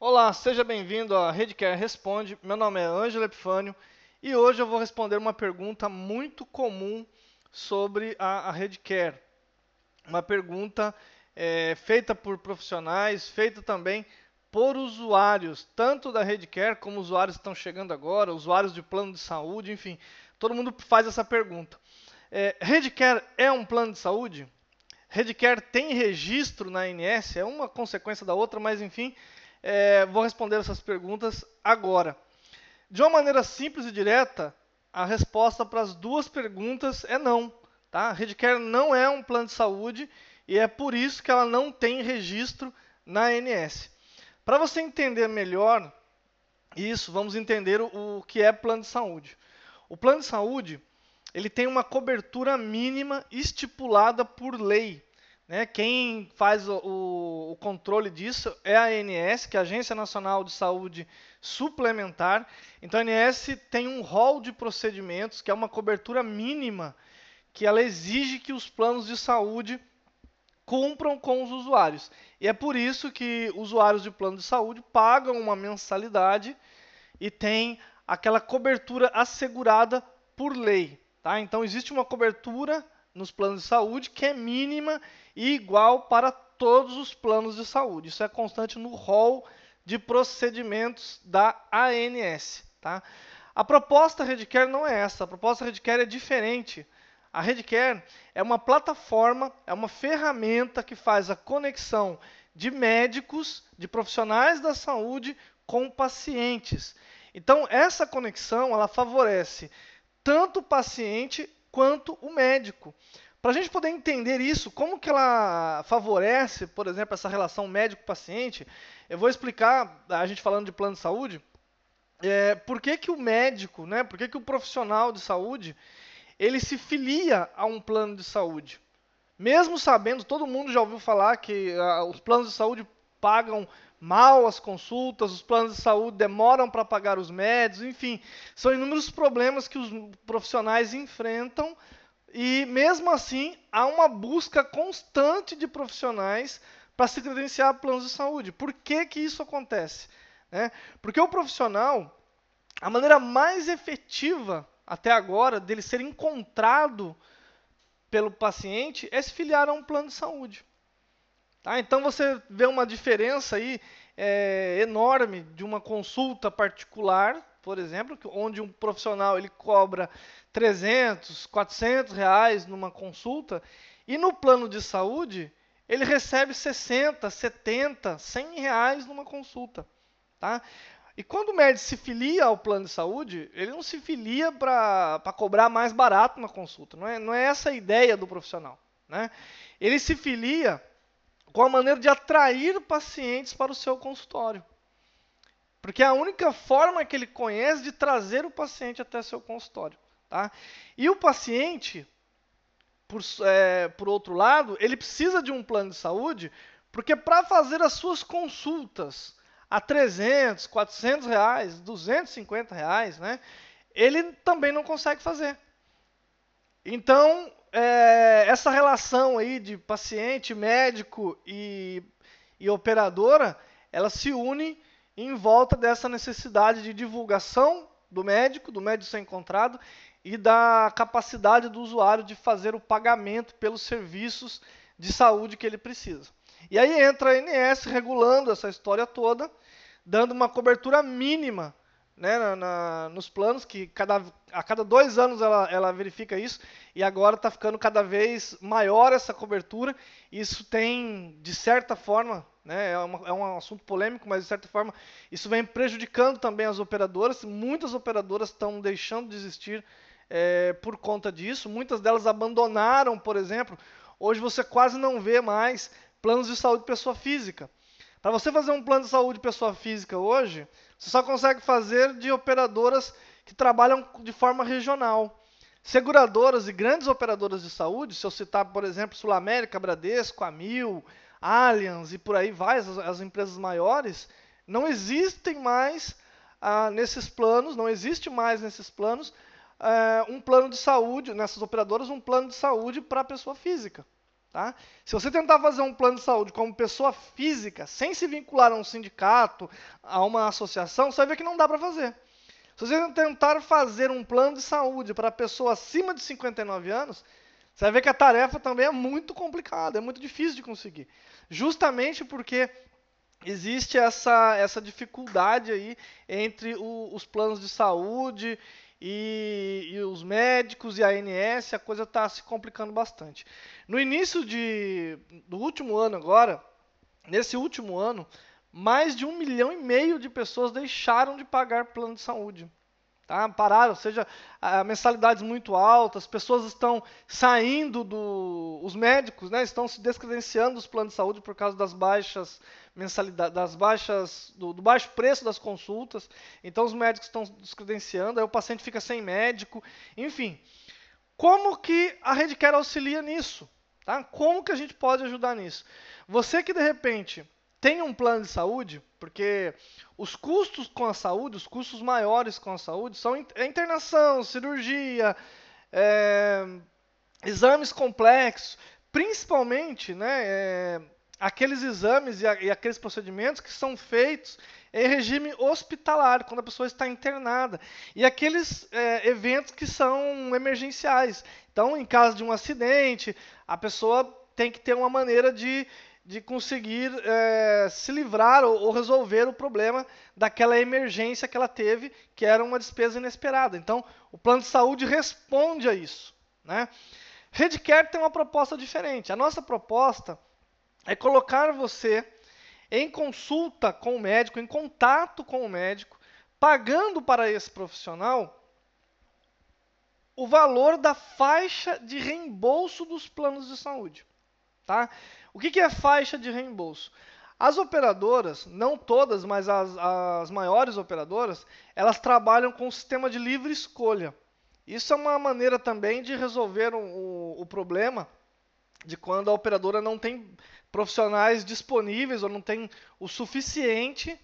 Olá, seja bem-vindo à Redcare Responde. Meu nome é Ângelo Epifânio e hoje eu vou responder uma pergunta muito comum sobre a, a Redcare. Uma pergunta é, feita por profissionais, feita também por usuários, tanto da Redcare como usuários que estão chegando agora, usuários de plano de saúde, enfim, todo mundo faz essa pergunta. É, Redcare é um plano de saúde? Redcare tem registro na ANS? É uma consequência da outra, mas enfim, é, vou responder essas perguntas agora. De uma maneira simples e direta, a resposta para as duas perguntas é não. Tá? A Redcare não é um plano de saúde e é por isso que ela não tem registro na ANS. Para você entender melhor isso, vamos entender o, o que é plano de saúde. O plano de saúde ele tem uma cobertura mínima estipulada por lei. Né? Quem faz o, o, controle disso é a ANS, que é a Agência Nacional de Saúde Suplementar. Então a ANS tem um rol de procedimentos, que é uma cobertura mínima, que ela exige que os planos de saúde cumpram com os usuários. E é por isso que usuários de plano de saúde pagam uma mensalidade e tem aquela cobertura assegurada por lei. Tá? Então existe uma cobertura nos planos de saúde que é mínima e igual para todos os planos de saúde. Isso é constante no rol de procedimentos da ANS. Tá? A proposta Redcare não é essa, a proposta Redcare é diferente. A Redcare é uma plataforma, é uma ferramenta que faz a conexão de médicos, de profissionais da saúde com pacientes. Então, essa conexão ela favorece tanto o paciente quanto o médico. Para a gente poder entender isso, como que ela favorece, por exemplo, essa relação médico-paciente, eu vou explicar, a gente falando de plano de saúde, é, por que, que o médico, né, por que, que o profissional de saúde, ele se filia a um plano de saúde. Mesmo sabendo, todo mundo já ouviu falar que ah, os planos de saúde pagam mal as consultas, os planos de saúde demoram para pagar os médicos, enfim, são inúmeros problemas que os profissionais enfrentam e mesmo assim há uma busca constante de profissionais para se credenciar a planos de saúde. Por que, que isso acontece? Né? Porque o profissional, a maneira mais efetiva até agora dele ser encontrado pelo paciente é se filiar a um plano de saúde. Tá? Então você vê uma diferença aí é, enorme de uma consulta particular, por exemplo, onde um profissional ele cobra 300, 400 reais numa consulta e no plano de saúde ele recebe 60, 70, 100 reais numa consulta, tá? E quando o médico se filia ao plano de saúde, ele não se filia para cobrar mais barato uma consulta. Não é, não é essa a ideia do profissional. Né? Ele se filia com a maneira de atrair pacientes para o seu consultório. Porque é a única forma que ele conhece de trazer o paciente até seu consultório. Tá? E o paciente, por, é, por outro lado, ele precisa de um plano de saúde, porque para fazer as suas consultas a 300, 400 reais, 250 reais, né, ele também não consegue fazer. Então, é, essa relação aí de paciente, médico e, e operadora, ela se une em volta dessa necessidade de divulgação do médico, do médico ser encontrado e da capacidade do usuário de fazer o pagamento pelos serviços de saúde que ele precisa. E aí entra a ANS regulando essa história toda, dando uma cobertura mínima né, na, na, nos planos, que cada, a cada dois anos ela, ela verifica isso, e agora está ficando cada vez maior essa cobertura. Isso tem, de certa forma, né, é, uma, é um assunto polêmico, mas de certa forma isso vem prejudicando também as operadoras. Muitas operadoras estão deixando de existir é, por conta disso. Muitas delas abandonaram, por exemplo. Hoje você quase não vê mais planos de saúde pessoa física. Para você fazer um plano de saúde pessoa física hoje, você só consegue fazer de operadoras que trabalham de forma regional. Seguradoras e grandes operadoras de saúde, se eu citar, por exemplo, Sul América, Bradesco, Amil, Allianz e por aí vai, as, as empresas maiores, não existem mais ah, nesses planos, não existe mais nesses planos uh, um plano de saúde, nessas operadoras, um plano de saúde para a pessoa física. Tá? Se você tentar fazer um plano de saúde como pessoa física, sem se vincular a um sindicato, a uma associação, você vai ver que não dá para fazer. Se você tentar fazer um plano de saúde para pessoa acima de 59 anos, você vai ver que a tarefa também é muito complicada, é muito difícil de conseguir. Justamente porque existe essa, essa dificuldade aí entre o, os planos de saúde e, e, os médicos e a ANS, a coisa está se complicando bastante. No início de, do último ano agora, nesse último ano, mais de um milhão e meio de pessoas deixaram de pagar plano de saúde. Tá? Pararam, ou seja, mensalidades muito altas, pessoas estão saindo do. Os médicos né, estão se descredenciando dos planos de saúde por causa das baixas mensalidades, das baixas. Do, do, baixo preço das consultas. Então os médicos estão descredenciando, aí o paciente fica sem médico, enfim. Como que a Redcare auxilia nisso? Tá? Como que a gente pode ajudar nisso? Você que de repente tem um plano de saúde, porque os custos com a saúde, os custos maiores com a saúde, são a internação, cirurgia, é, exames complexos, principalmente né, é, aqueles exames e, a, e, aqueles procedimentos que são feitos em regime hospitalar, quando a pessoa está internada, e aqueles é, eventos que são emergenciais. Então, em caso de um acidente, a pessoa tem que ter uma maneira de de conseguir é, se livrar ou, ou, resolver o problema daquela emergência que ela teve, que era uma despesa inesperada. Então, o plano de saúde responde a isso. Né? Redcare tem uma proposta diferente. A nossa proposta é colocar você em consulta com o médico, em contato com o médico, pagando para esse profissional o valor da faixa de reembolso dos planos de saúde. Tá? O que, que é faixa de reembolso? As operadoras, não todas, mas as, as maiores operadoras, elas trabalham com o sistema de livre escolha. Isso é uma maneira também de resolver o, o problema de quando a operadora não tem profissionais disponíveis ou não tem o suficiente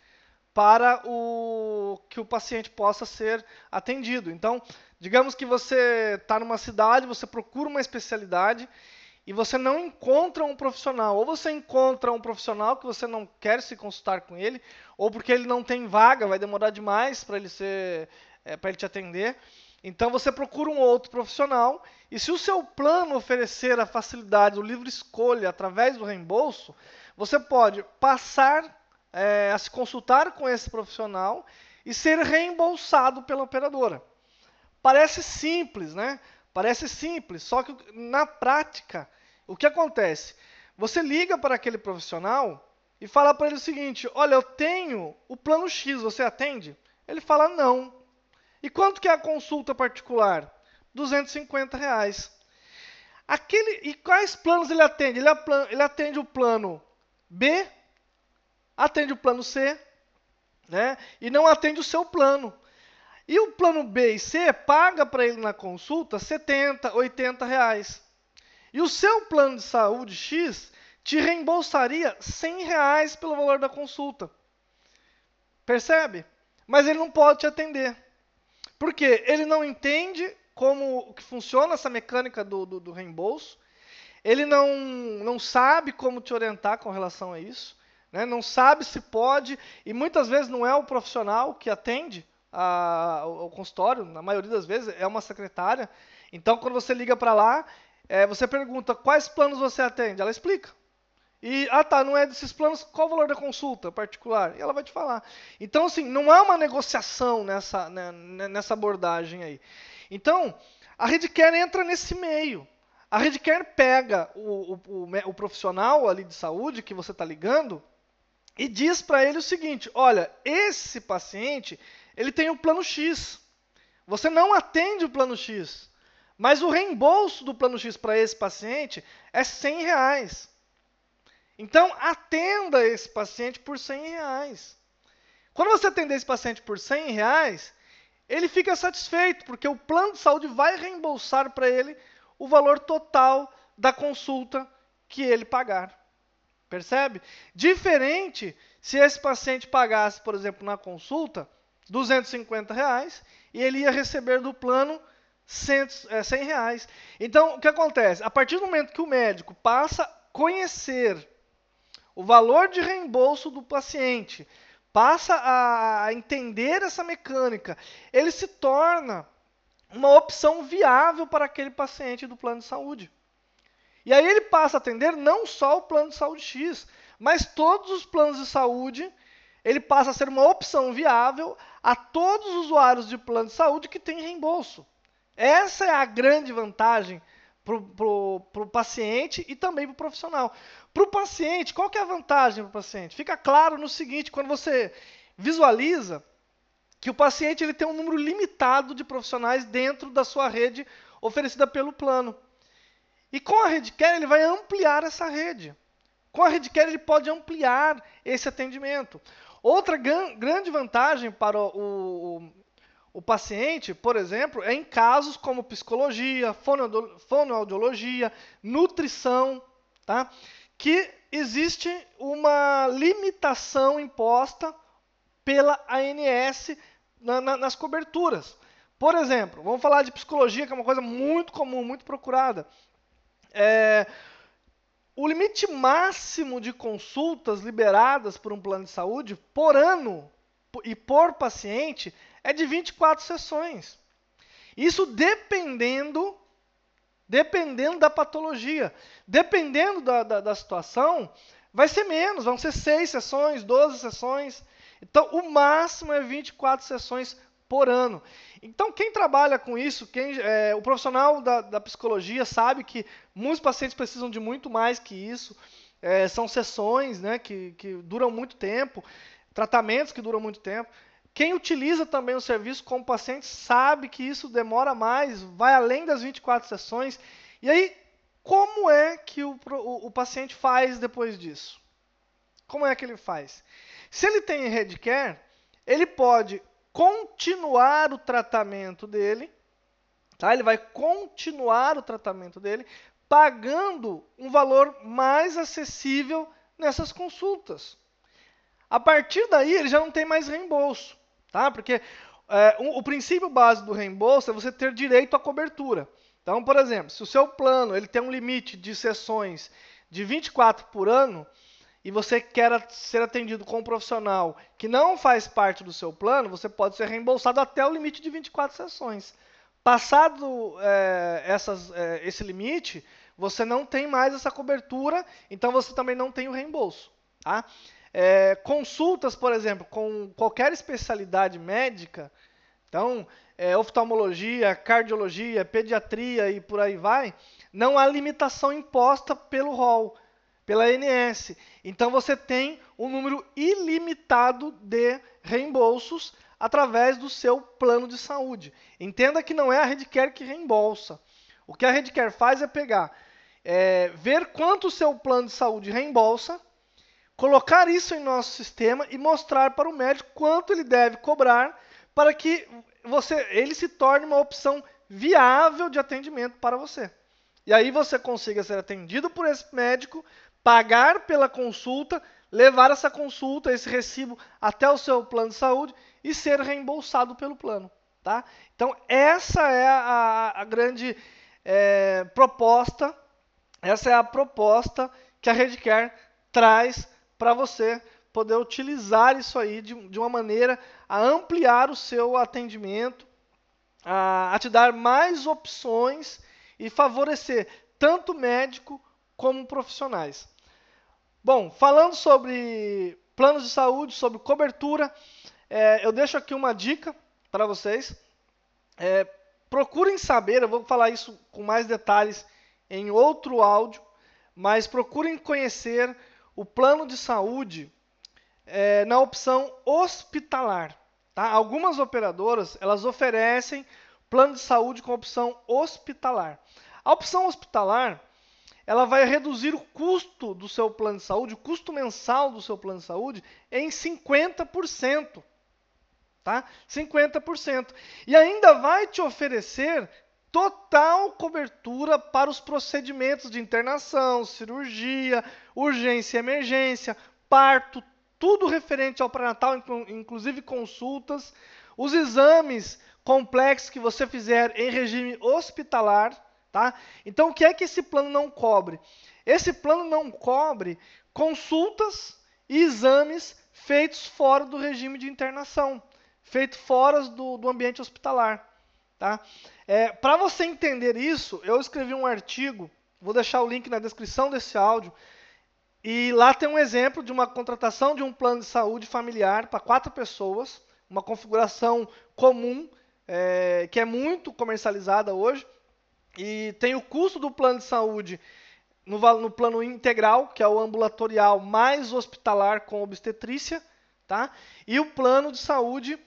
para o que o paciente possa ser atendido. Então, digamos que você está numa cidade, você procura uma especialidade e você não encontra um profissional. Ou você encontra um profissional que você não quer se consultar com ele, ou porque ele não tem vaga, vai demorar demais para ele ser é, para ele te atender. Então você procura um outro profissional e se o seu plano oferecer a facilidade, o livre escolha através do reembolso, você pode passar é, a se consultar com esse profissional e ser reembolsado pela operadora. Parece simples, né? Parece simples, só que na prática, o que acontece? Você liga para aquele profissional e fala para ele o seguinte: Olha, eu tenho o plano X, você atende? Ele fala não. E quanto que é a consulta particular? 250 reais. Aquele, e quais planos ele atende? Ele, ele atende o plano B, atende o plano C, né? E não atende o seu plano. E o plano B e C paga para ele na consulta 70, 80 reais. E o seu plano de saúde X te reembolsaria 100 reais pelo valor da consulta. Percebe? Mas ele não pode te atender. Por quê? Ele não entende como que funciona essa mecânica do, do, do reembolso. Ele não, não sabe como te orientar com relação a isso. Né? Não sabe se pode, e muitas vezes não é o profissional que atende a, ao consultório, na maioria das vezes, é uma secretária. Então, quando você liga para lá, é, você pergunta quais planos você atende, ela explica. E, ah tá, não é desses planos, qual o valor da consulta particular? E ela vai te falar. Então, assim, não há uma negociação nessa, né, nessa abordagem aí. Então, a Redcare entra nesse meio. A Redcare pega o, o, o, o profissional ali de saúde que você está ligando e diz para ele o seguinte: olha, esse paciente ele tem o plano X. Você não atende o plano X, mas o reembolso do plano X para esse paciente é 100 reais. Então, atenda esse paciente por 100 reais. Quando você atender esse paciente por 100 reais, ele fica satisfeito, porque o plano de saúde vai reembolsar para ele o valor total da consulta que ele pagar. Percebe? Diferente se esse paciente pagasse, por exemplo, na consulta, 250 reais e ele ia receber do plano 100, é, 100 reais. Então, o que acontece? A partir do momento que o médico passa a conhecer o valor de reembolso do paciente, passa a entender essa mecânica, ele se torna uma opção viável para aquele paciente do plano de saúde. E aí ele passa a atender não só o plano de saúde X, mas todos os planos de saúde, ele passa a ser uma opção viável a todos os usuários de plano de saúde que têm reembolso. Essa é a grande vantagem para o paciente e também para o profissional. Para o paciente, qual que é a vantagem para o paciente? Fica claro no seguinte, quando você visualiza que o paciente ele tem um número limitado de profissionais dentro da sua rede oferecida pelo plano. E com a Redcare ele vai ampliar essa rede. Com a Redcare ele pode ampliar esse atendimento. Outra grande vantagem para o, o, o, paciente, por exemplo, é em casos como psicologia, fonoaudiologia, nutrição, tá? que existe uma limitação imposta pela ANS na, na, nas coberturas. Por exemplo, vamos falar de psicologia, que é uma coisa muito comum, muito procurada. É, o limite máximo de consultas liberadas por um plano de saúde por ano e por paciente é de 24 sessões. Isso dependendo dependendo da patologia. Dependendo da, da, da, situação, vai ser menos, vão ser 6 sessões, 12 sessões. Então, o máximo é 24 sessões por ano. Então, quem trabalha com isso, quem, é, o profissional da, da, psicologia sabe que muitos pacientes precisam de muito mais que isso. É, são sessões né, que, que duram muito tempo, tratamentos que duram muito tempo. Quem utiliza também o serviço como paciente sabe que isso demora mais, vai além das 24 sessões. E aí, como é que o, o, o paciente faz depois disso? Como é que ele faz? Se ele tem Redcare, ele pode continuar o tratamento dele, tá? Ele vai continuar o tratamento dele pagando um valor mais acessível nessas consultas. A partir daí, ele já não tem mais reembolso, tá? Porque é, um, o princípio base do reembolso é você ter direito à cobertura. Então, por exemplo, se o seu plano ele tem um limite de sessões de 24 por ano, e você quer ser atendido com um profissional que não faz parte do seu plano, você pode ser reembolsado até o limite de 24 sessões. Passado é, essas, é, esse limite, você não tem mais essa cobertura, então você também não tem o reembolso. Tá? É, consultas, por exemplo, com qualquer especialidade médica, então, é, oftalmologia, cardiologia, pediatria e por aí vai, não há limitação imposta pelo rol pela ANS. Então você tem um número ilimitado de reembolsos através do seu plano de saúde. Entenda que não é a Redcare que reembolsa. O que a Redcare faz é pegar, é, ver quanto o seu plano de saúde reembolsa, colocar isso em nosso sistema e mostrar para o médico quanto ele deve cobrar para que você, ele se torne uma opção viável de atendimento para você. E aí você consiga ser atendido por esse médico pagar pela consulta, levar essa consulta, esse recibo até o seu plano de saúde e ser reembolsado pelo plano. Tá? Então, essa é a, a grande é, proposta, essa é a proposta que a Redcare traz para você poder utilizar isso aí de, de, uma maneira a ampliar o seu atendimento, a, a te dar mais opções e favorecer tanto médico como profissionais. Bom, falando sobre planos de saúde, sobre cobertura, é, eu deixo aqui uma dica para vocês. É, procurem saber, eu vou falar isso com mais detalhes em outro áudio, mas procurem conhecer o plano de saúde é, na opção hospitalar. Tá? Algumas operadoras elas oferecem plano de saúde com opção hospitalar. A opção hospitalar ela vai reduzir o custo do seu plano de saúde, o custo mensal do seu plano de saúde, em 50%. Tá? 50%. E ainda vai te oferecer total cobertura para os procedimentos de internação, cirurgia, urgência e emergência, parto, tudo referente ao pré-natal, inclusive consultas. os exames complexos que você fizer em regime hospitalar, tá? Então, o que é que esse plano não cobre? Esse plano não cobre consultas e exames feitos fora do regime de internação, feitos fora do, do ambiente hospitalar. Tá? É, Para você entender isso, eu escrevi um artigo, vou deixar o link na descrição desse áudio, e lá tem um exemplo de uma contratação de um plano de saúde familiar para quatro pessoas, uma configuração comum, é, que é muito comercializada hoje, e tem o custo do plano de saúde no, no, plano integral, que é o ambulatorial mais hospitalar com obstetrícia, tá? E o plano de saúde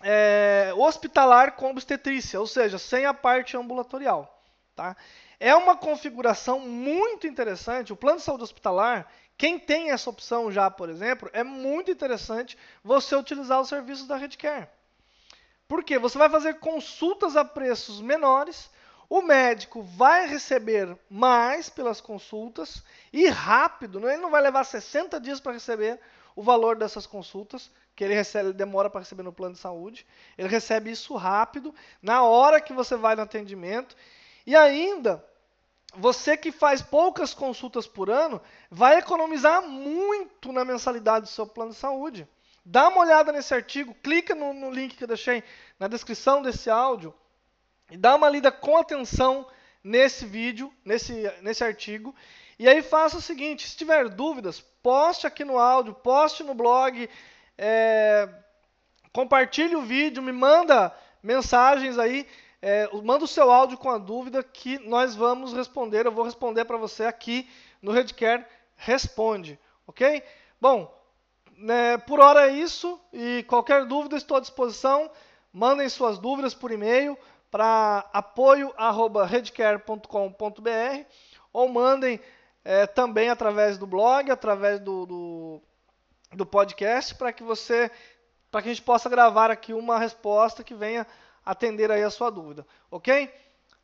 é, hospitalar com obstetrícia, ou seja, sem a parte ambulatorial, tá? É uma configuração muito interessante. O plano de saúde hospitalar, quem tem essa opção já, por exemplo, é muito interessante você utilizar os serviços da Redcare. Por quê? Você vai fazer consultas a preços menores, o médico vai receber mais pelas consultas e rápido, né? ele não vai levar 60 dias para receber o valor dessas consultas, que ele recebe, ele demora para receber no plano de saúde. Ele recebe isso rápido, na hora que você vai no atendimento. E ainda, você que faz poucas consultas por ano, vai economizar muito na mensalidade do seu plano de saúde. Dá uma olhada nesse artigo, clica no, no link que eu deixei na descrição desse áudio e dá uma lida com atenção nesse vídeo, nesse, nesse artigo. E aí faça o seguinte: se tiver dúvidas, poste aqui no áudio, poste no blog, é, compartilhe o vídeo, me manda mensagens aí, é, manda o seu áudio com a dúvida que nós vamos responder. Eu vou responder para você aqui no Redcare Responde, ok? Bom, né, por hora é isso e qualquer dúvida estou à disposição. Mandem suas dúvidas por e-mail para apoio@redcare.com.br ou mandem é, também através do blog, através do, do, do podcast, para que você, para que a gente possa gravar aqui uma resposta que venha atender aí a sua dúvida, ok?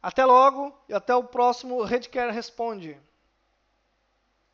Até logo e até o próximo Redcare Responde.